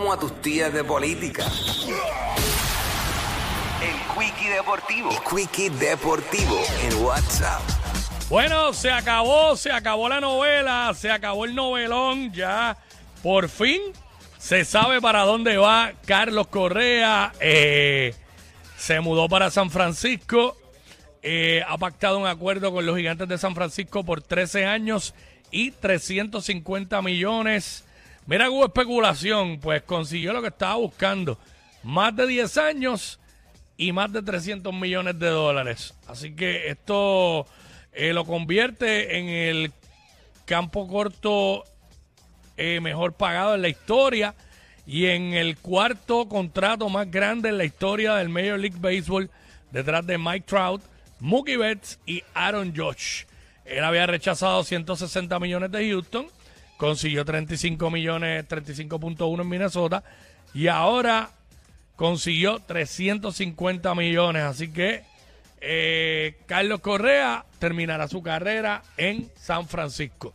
Como a tus tías de política. El Quickie Deportivo. El Quickie Deportivo en WhatsApp. Bueno, se acabó, se acabó la novela, se acabó el novelón, ya por fin se sabe para dónde va Carlos Correa. eh, se mudó para San Francisco, eh, ha pactado un acuerdo con los gigantes de San Francisco por 13 años y 350 millones. Mira, hubo especulación, pues consiguió lo que estaba buscando. Más de 10 años y más de 300 millones de dólares. Así que esto eh, lo convierte en el campo corto eh, mejor pagado en la historia y en el cuarto contrato más grande en la historia del Major League Baseball, detrás de Mike Trout, Mookie Betts y Aaron Judge. Él había rechazado 160 millones de Houston, consiguió 35 millones, 35.1 en Minnesota y ahora consiguió 350 millones. Así que eh, Carlos Correa terminará su carrera en San Francisco.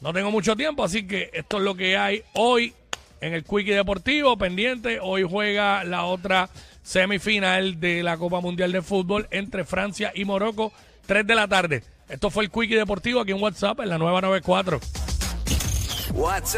No tengo mucho tiempo, así que esto es lo que hay hoy en el Quickie Deportivo. Pendiente, hoy juega la otra semifinal de la Copa Mundial de Fútbol entre Francia y Morocco, 3 de la tarde. Esto fue el Quickie Deportivo aquí en WhatsApp en la nueva 94. WhatsApp